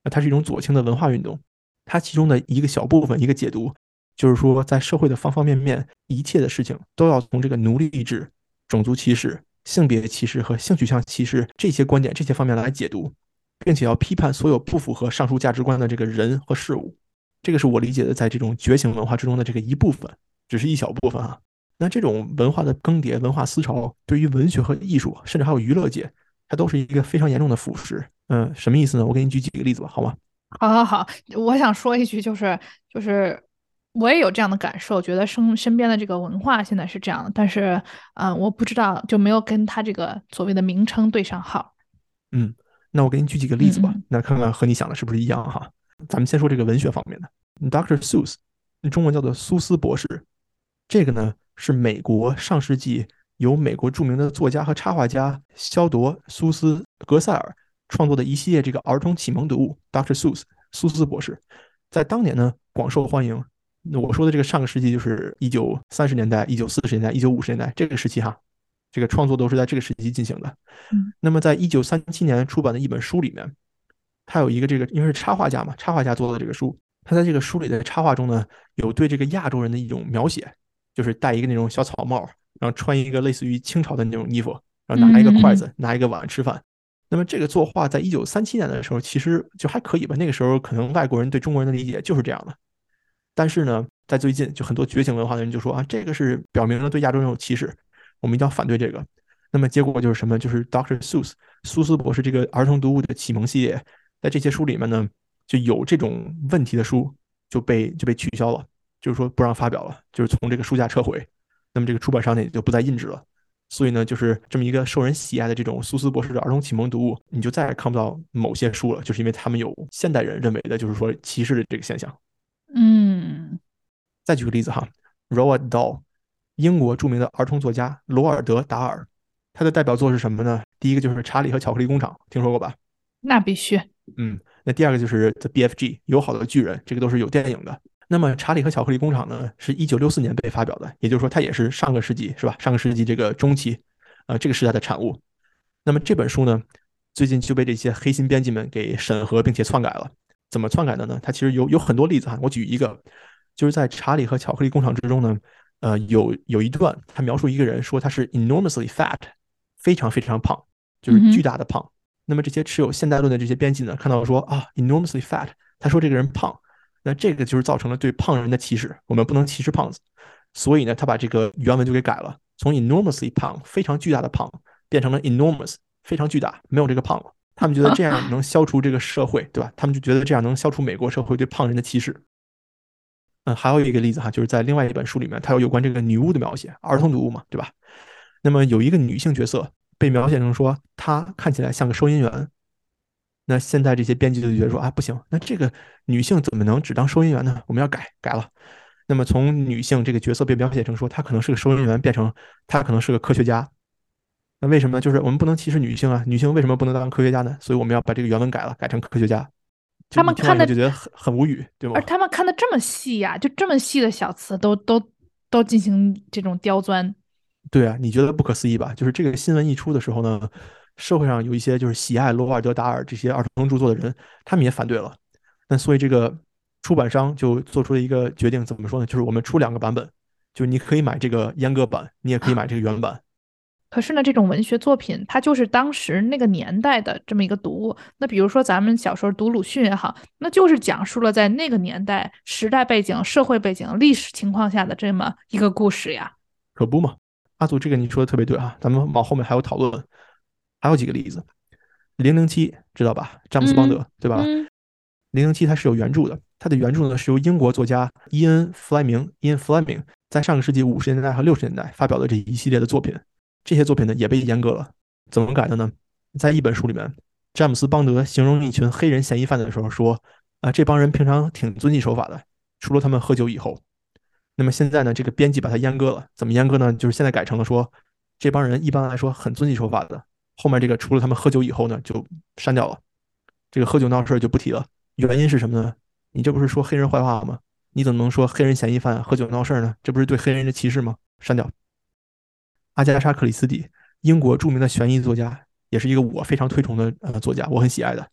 那它是一种左倾的文化运动。它其中的一个小部分，一个解读，就是说，在社会的方方面面，一切的事情都要从这个奴隶制、种族歧视、性别歧视和性取向歧视这些观点、这些方面来解读，并且要批判所有不符合上述价值观的这个人和事物。这个是我理解的，在这种觉醒文化之中的这个一部分，只是一小部分啊。那这种文化的更迭、文化思潮，对于文学和艺术，甚至还有娱乐界，它都是一个非常严重的腐蚀。嗯，什么意思呢？我给你举几个例子吧，好吗？好，好，好。我想说一句，就是，就是，我也有这样的感受，觉得身身边的这个文化现在是这样的，但是，嗯，我不知道，就没有跟他这个所谓的名称对上号。嗯，那我给你举几个例子吧，那看看和你想的是不是一样哈。咱们先说这个文学方面的，Dr. Seuss，中文叫做苏斯博士，这个呢。是美国上世纪由美国著名的作家和插画家肖铎·苏斯·格塞尔创作的一系列这个儿童启蒙读物《Dr. Seuss》苏斯博士，在当年呢广受欢迎。那我说的这个上个世纪就是一九三十年代、一九四十年代、一九五十年代这个时期哈，这个创作都是在这个时期进行的。那么在一九三七年出版的一本书里面，他有一个这个因为是插画家嘛，插画家做的这个书，他在这个书里的插画中呢有对这个亚洲人的一种描写。就是戴一个那种小草帽，然后穿一个类似于清朝的那种衣服，然后拿一个筷子，拿一个碗吃饭。那么这个作画在一九三七年的时候，其实就还可以吧。那个时候可能外国人对中国人的理解就是这样的。但是呢，在最近就很多觉醒文化的人就说啊，这个是表明了对亚洲人有歧视，我们一定要反对这个。那么结果就是什么？就是 Dr. Seuss 苏斯博士这个儿童读物的启蒙系列，在这些书里面呢，就有这种问题的书就被就被取消了。就是说不让发表了，就是从这个书架撤回，那么这个出版商呢也就不再印制了。所以呢，就是这么一个受人喜爱的这种苏斯博士的儿童启蒙读物，你就再也看不到某些书了，就是因为他们有现代人认为的，就是说歧视的这个现象。嗯，再举个例子哈，Roald Dahl，英国著名的儿童作家罗尔德·达尔，他的代表作是什么呢？第一个就是《查理和巧克力工厂》，听说过吧？那必须。嗯，那第二个就是《The BFG》，友好的巨人，这个都是有电影的。那么《查理和巧克力工厂》呢，是一九六四年被发表的，也就是说，它也是上个世纪，是吧？上个世纪这个中期，呃，这个时代的产物。那么这本书呢，最近就被这些黑心编辑们给审核并且篡改了。怎么篡改的呢？它其实有有很多例子哈。我举一个，就是在《查理和巧克力工厂》之中呢，呃，有有一段，他描述一个人说他是 enormously fat，非常非常胖，就是巨大的胖。那么这些持有现代论的这些编辑呢，看到说啊，enormously fat，他说这个人胖。那这个就是造成了对胖人的歧视，我们不能歧视胖子，所以呢，他把这个原文就给改了，从 enormously 胖，非常巨大的胖，变成了 enormous，非常巨大，没有这个胖了。他们觉得这样能消除这个社会，对吧？他们就觉得这样能消除美国社会对胖人的歧视。嗯，还有一个例子哈，就是在另外一本书里面，它有有关这个女巫的描写，儿童读物嘛，对吧？那么有一个女性角色被描写成说，她看起来像个收银员。那现在这些编辑就觉得说啊，不行，那这个女性怎么能只当收银员呢？我们要改改了。那么从女性这个角色被描写成说她可能是个收银员，变成她可能是个科学家。那为什么呢？就是我们不能歧视女性啊，女性为什么不能当科学家呢？所以我们要把这个原文改了，改成科学家。他们看的就觉得很很无语，对吗？而他们看的这么细呀，就这么细的小词都都都进行这种刁钻。对啊，你觉得不可思议吧？就是这个新闻一出的时候呢？社会上有一些就是喜爱罗瓦尔德·达尔这些儿童著作的人，他们也反对了。那所以这个出版商就做出了一个决定，怎么说呢？就是我们出两个版本，就是你可以买这个阉割版，你也可以买这个原版。可是呢，这种文学作品它就是当时那个年代的这么一个读物。那比如说咱们小时候读鲁迅也好，那就是讲述了在那个年代、时代背景、社会背景、历史情况下的这么一个故事呀。可不嘛，阿祖这个你说的特别对啊，咱们往后面还有讨论，还有几个例子。零零七知道吧？詹姆斯邦德对吧？零零七它是有原著的，它的原著呢是由英国作家伊恩·弗莱明伊恩·弗莱明在上个世纪五十年代和六十年代发表的这一系列的作品。这些作品呢也被阉割了，怎么改的呢？在一本书里面，詹姆斯·邦德形容一群黑人嫌疑犯的时候说：“啊，这帮人平常挺遵纪守法的，除了他们喝酒以后。”那么现在呢，这个编辑把它阉割了，怎么阉割呢？就是现在改成了说，这帮人一般来说很遵纪守法的，后面这个除了他们喝酒以后呢，就删掉了，这个喝酒闹事就不提了。原因是什么呢？你这不是说黑人坏话吗？你怎么能说黑人嫌疑犯喝酒闹事呢？这不是对黑人的歧视吗？删掉。阿加莎·克里斯蒂，英国著名的悬疑作家，也是一个我非常推崇的呃作家，我很喜爱的。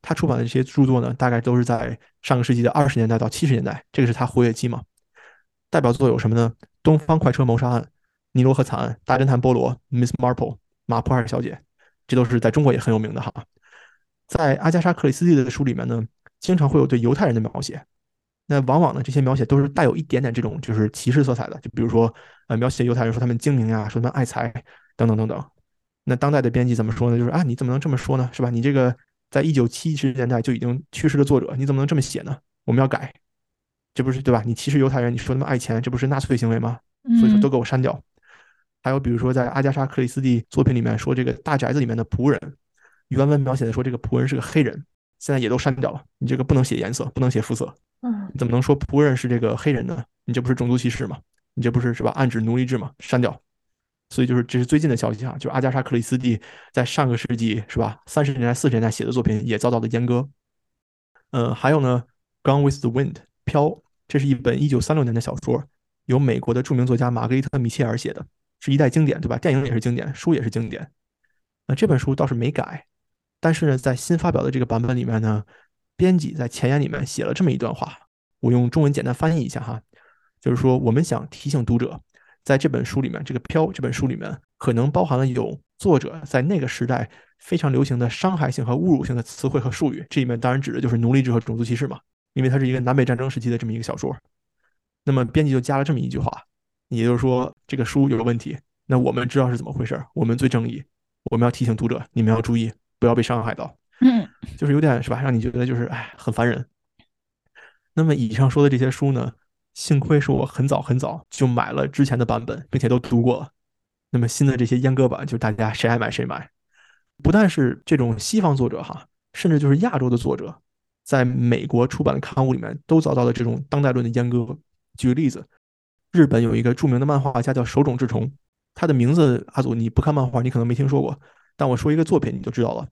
他出版的这些著作呢，大概都是在上个世纪的二十年代到七十年代，这个是他活跃期嘛。代表作有什么呢？《东方快车谋杀案》《尼罗河惨案》《大侦探波罗》《Miss Marple》《马普尔小姐》，这都是在中国也很有名的哈。在阿加莎·克里斯蒂的书里面呢，经常会有对犹太人的描写。那往往呢，这些描写都是带有一点点这种就是歧视色彩的，就比如说，呃，描写犹太人说他们精明呀，说他们爱财等等等等。那当代的编辑怎么说呢？就是啊，你怎么能这么说呢？是吧？你这个在一九七十年代就已经去世的作者，你怎么能这么写呢？我们要改，这不是对吧？你歧视犹太人，你说他们爱钱，这不是纳粹行为吗？所以说都给我删掉。还有比如说在阿加莎·克里斯蒂作品里面说这个大宅子里面的仆人，原文描写的说这个仆人是个黑人，现在也都删掉了。你这个不能写颜色，不能写肤色。嗯，你怎么能说仆人是这个黑人呢？你这不是种族歧视吗？你这不是是吧？暗指奴隶制吗？删掉。所以就是这是最近的消息啊，就是阿加莎·克里斯蒂在上个世纪是吧，三十年代、四十年代写的作品也遭到了阉割。嗯，还有呢，《Gone with the Wind》飘，这是一本一九三六年的小说，由美国的著名作家玛格丽特·米切尔写的，是一代经典，对吧？电影也是经典，书也是经典。那这本书倒是没改，但是呢，在新发表的这个版本里面呢。编辑在前言里面写了这么一段话，我用中文简单翻译一下哈，就是说我们想提醒读者，在这本书里面，这个《飘》这本书里面可能包含了有作者在那个时代非常流行的伤害性和侮辱性的词汇和术语，这里面当然指的就是奴隶制和种族歧视嘛，因为它是一个南北战争时期的这么一个小说。那么编辑就加了这么一句话，也就是说这个书有问题，那我们知道是怎么回事，我们最正义，我们要提醒读者，你们要注意，不要被伤害到。嗯，就是有点是吧，让你觉得就是哎很烦人。那么以上说的这些书呢，幸亏是我很早很早就买了之前的版本，并且都读过了。那么新的这些阉割版，就大家谁爱买谁买。不但是这种西方作者哈，甚至就是亚洲的作者，在美国出版的刊物里面都遭到了这种当代论的阉割。举个例子，日本有一个著名的漫画家叫手冢治虫，他的名字阿祖你不看漫画你可能没听说过，但我说一个作品你就知道了。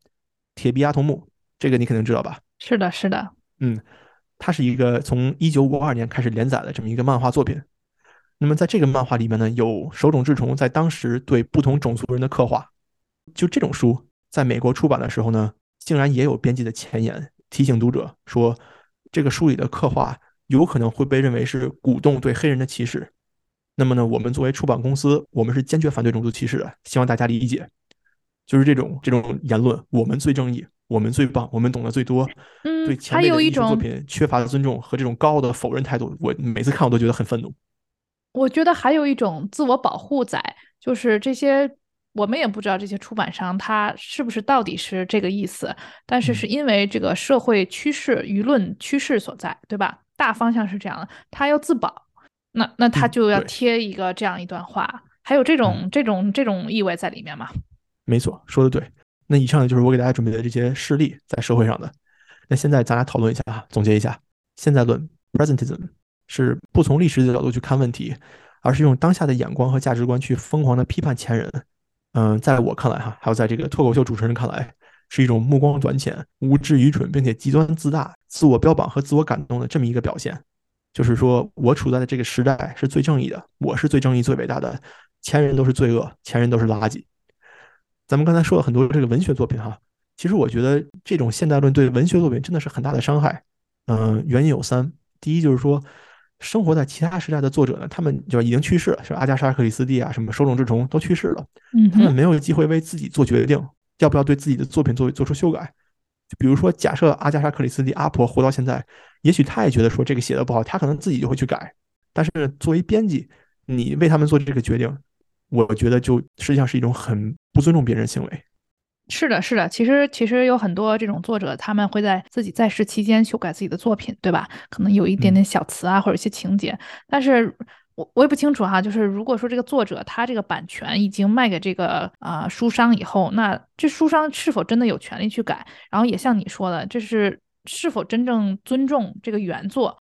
铁臂阿童木，这个你肯定知道吧？是的，是的。嗯，它是一个从一九五二年开始连载的这么一个漫画作品。那么在这个漫画里面呢，有手冢治虫在当时对不同种族人的刻画。就这种书在美国出版的时候呢，竟然也有编辑的前言提醒读者说，这个书里的刻画有可能会被认为是鼓动对黑人的歧视。那么呢，我们作为出版公司，我们是坚决反对种族歧视的，希望大家理解。就是这种这种言论，我们最正义，我们最棒，我们懂得最多。嗯，对前辈的艺术作品缺乏尊重和这种高傲的否认态度，我每次看我都觉得很愤怒。我觉得还有一种自我保护在，就是这些我们也不知道这些出版商他是不是到底是这个意思，但是是因为这个社会趋势、舆论趋势所在，对吧？大方向是这样的，他要自保，那那他就要贴一个这样一段话，还有这种这种这种意味在里面嘛？没错，说的对。那以上就是我给大家准备的这些事例，在社会上的。那现在咱俩讨论一下啊，总结一下。现在论 （presentism） 是不从历史的角度去看问题，而是用当下的眼光和价值观去疯狂的批判前人。嗯，在我看来哈，还有在这个脱口秀主持人看来，是一种目光短浅、无知愚蠢，并且极端自大、自我标榜和自我感动的这么一个表现。就是说我处在的这个时代是最正义的，我是最正义、最伟大的，前人都是罪恶，前人都是垃圾。咱们刚才说了很多这个文学作品哈，其实我觉得这种现代论对文学作品真的是很大的伤害。嗯，原因有三。第一就是说，生活在其他时代的作者呢，他们就已经去世了，是阿加莎·克里斯蒂啊，什么手冢治虫都去世了，嗯，他们没有机会为自己做决定，要不要对自己的作品做做出修改。就比如说，假设阿加莎·克里斯蒂阿婆活到现在，也许她也觉得说这个写的不好，她可能自己就会去改。但是作为编辑，你为他们做这个决定，我觉得就实际上是一种很不尊重别人的行为。是的，是的，其实其实有很多这种作者，他们会在自己在世期间修改自己的作品，对吧？可能有一点点小词啊，或者一些情节，但是我我也不清楚哈。就是如果说这个作者他这个版权已经卖给这个啊、书商以后，那这书商是否真的有权利去改？然后也像你说的，这是是否真正尊重这个原作？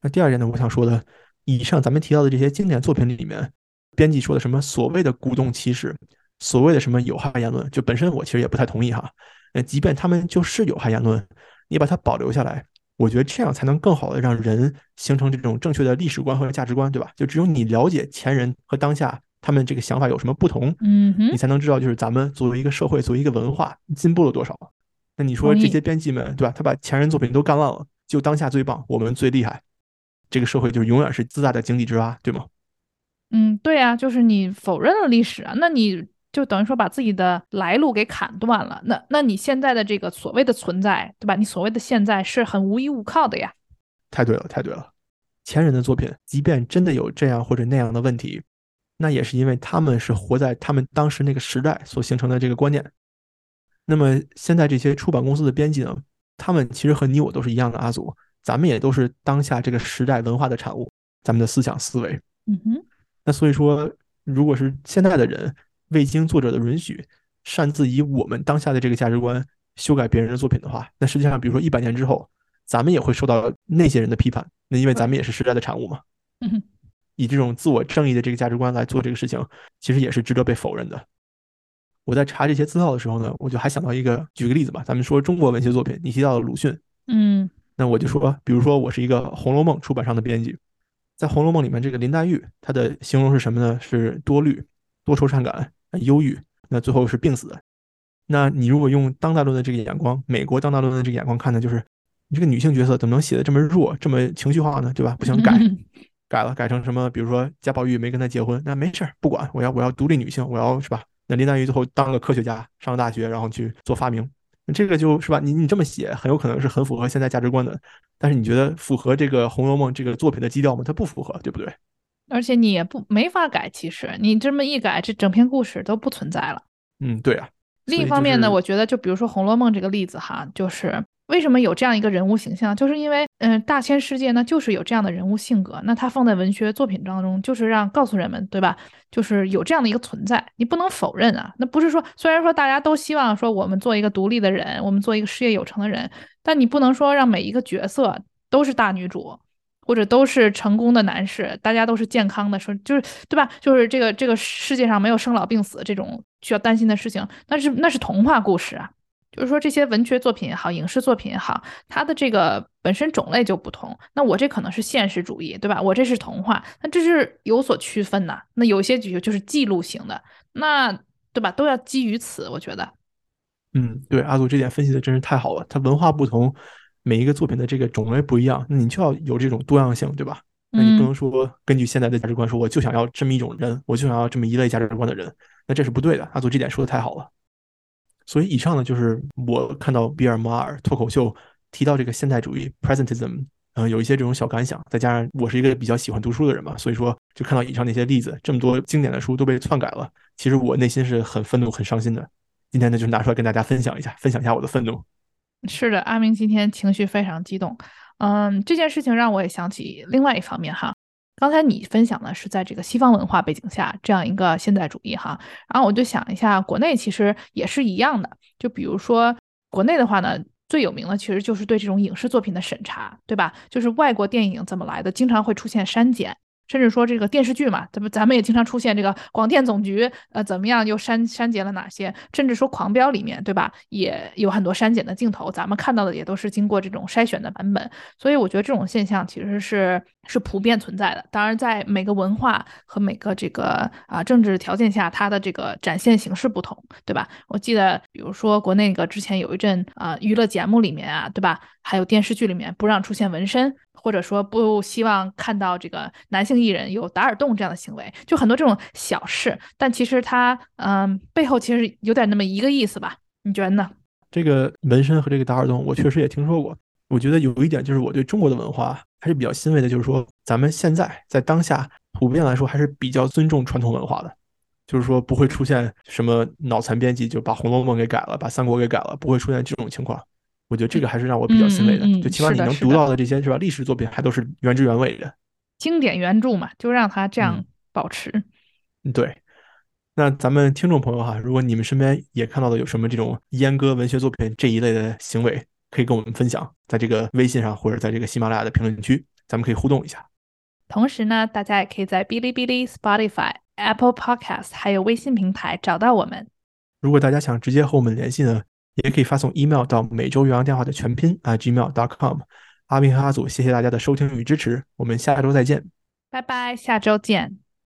那第二点呢，我想说的，以上咱们提到的这些经典作品里面，编辑说的什么所谓的鼓动歧视，所谓的什么有害言论，就本身我其实也不太同意哈。呃，即便他们就是有害言论，你把它保留下来，我觉得这样才能更好的让人形成这种正确的历史观和价值观，对吧？就只有你了解前人和当下他们这个想法有什么不同，嗯你，才能知道就是咱们作为一个社会，作为一个文化进步了多少。那你说这些编辑们，对吧？他把前人作品都干烂了，就当下最棒，我们最厉害，这个社会就是永远是自大的井底之蛙，对吗？嗯，对啊，就是你否认了历史啊，那你就等于说把自己的来路给砍断了。那那你现在的这个所谓的存在，对吧？你所谓的现在是很无依无靠的呀。太对了，太对了。前人的作品，即便真的有这样或者那样的问题，那也是因为他们是活在他们当时那个时代所形成的这个观念。那么现在这些出版公司的编辑呢，他们其实和你我都是一样的，阿祖，咱们也都是当下这个时代文化的产物，咱们的思想思维。嗯哼，那所以说，如果是现在的人未经作者的允许，擅自以我们当下的这个价值观修改别人的作品的话，那实际上，比如说一百年之后，咱们也会受到那些人的批判。那因为咱们也是时代的产物嘛，以这种自我正义的这个价值观来做这个事情，其实也是值得被否认的。我在查这些资料的时候呢，我就还想到一个，举个例子吧，咱们说中国文学作品，你提到了鲁迅，嗯那我就说，比如说我是一个《红楼梦》出版商的编辑，在《红楼梦》里面，这个林黛玉她的形容是什么呢？是多虑、多愁善感、忧郁，那最后是病死的。那你如果用当代论的这个眼光，美国当代论的这个眼光看呢，就是你这个女性角色怎么能写的这么弱、这么情绪化呢？对吧？不想，改嗯 改了，改成什么？比如说贾宝玉没跟她结婚，那没事儿，不管，我要我要独立女性，我要是吧？那林黛玉最后当了科学家，上了大学，然后去做发明，这个就是吧？你你这么写，很有可能是很符合现在价值观的，但是你觉得符合这个《红楼梦》这个作品的基调吗？它不符合，对不对？而且你也不没法改，其实你这么一改，这整篇故事都不存在了。嗯，对啊。另一方面呢，就是我觉得就比如说《红楼梦》这个例子哈，就是为什么有这样一个人物形象，就是因为嗯、大千世界呢就是有这样的人物性格，那它放在文学作品当中，就是让告诉人们，对吧？就是有这样的一个存在，你不能否认啊。那不是说虽然说大家都希望说我们做一个独立的人，我们做一个事业有成的人，但你不能说让每一个角色都是大女主。或者都是成功的男士，大家都是健康的，说就是对吧？就是这个这个世界上没有生老病死这种需要担心的事情，那是那是童话故事啊。就是说这些文学作品也好，影视作品也好，它的这个本身种类就不同。那我这可能是现实主义，对吧？我这是童话，那这是有所区分的。那有些剧就是记录型的，那对吧？都要基于此，我觉得。嗯，对，阿祖这点分析的真是太好了。它文化不同，每一个作品的这个种类不一样，那你就要有这种多样性，对吧？那你不能说根据现在的价值观说，我就想要这么一种人，我就想要这么一类价值观的人，那这是不对的。阿祖这点说的太好了。所以以上呢，就是我看到比尔·马尔脱口秀提到这个现代主义 （presentism），嗯、有一些这种小感想，再加上我是一个比较喜欢读书的人嘛，所以说就看到以上那些例子，这么多经典的书都被篡改了，其实我内心是很愤怒、很伤心的。今天呢，就拿出来跟大家分享一下，分享一下我的愤怒。是的，阿明今天情绪非常激动。嗯，这件事情让我也想起另外一方面哈。刚才你分享的是在这个西方文化背景下这样一个现代主义哈，然后我就想一下，国内其实也是一样的。就比如说国内的话呢，最有名的其实就是对这种影视作品的审查，对吧？就是外国电影怎么来的，经常会出现删减。甚至说这个电视剧嘛，咱们咱们也经常出现这个广电总局呃怎么样又删删减了哪些，甚至说《狂飙》里面对吧，也有很多删减的镜头，咱们看到的也都是经过这种筛选的版本，所以我觉得这种现象其实是是普遍存在的。当然，在每个文化和每个这个啊政治条件下，它的这个展现形式不同，对吧？我记得比如说国内个之前有一阵啊娱乐节目里面啊，对吧？还有电视剧里面不让出现纹身，或者说不希望看到这个男性艺人有打耳洞这样的行为，就很多这种小事，但其实它嗯背后其实有点那么一个意思吧？你觉得呢？这个纹身和这个打耳洞，我确实也听说过。我觉得有一点就是我对中国的文化还是比较欣慰的，就是说咱们现在在当下普遍来说还是比较尊重传统文化的，就是说不会出现什么脑残编辑就把《红楼梦》给改了，把《三国》给改了，不会出现这种情况。我觉得这个还是让我比较欣慰的，就起码你能读到的这些是吧？历史作品还都是原汁原味的，经典原著嘛，就让它这样保持。对。那咱们听众朋友哈，如果你们身边也看到的有什么这种阉割文学作品这一类的行为，可以跟我们分享，在这个微信上或者在这个喜马拉雅的评论区，咱们可以互动一下。同时呢，大家也可以在哔哩哔哩、Spotify、Apple Podcast 还有微信平台找到我们。如果大家想直接和我们联系呢，也可以发送 email 到每周远洋电话的全拼啊 gmail.com。阿斌和阿祖，谢谢大家的收听与支持，我们下周再见，拜拜，下周见。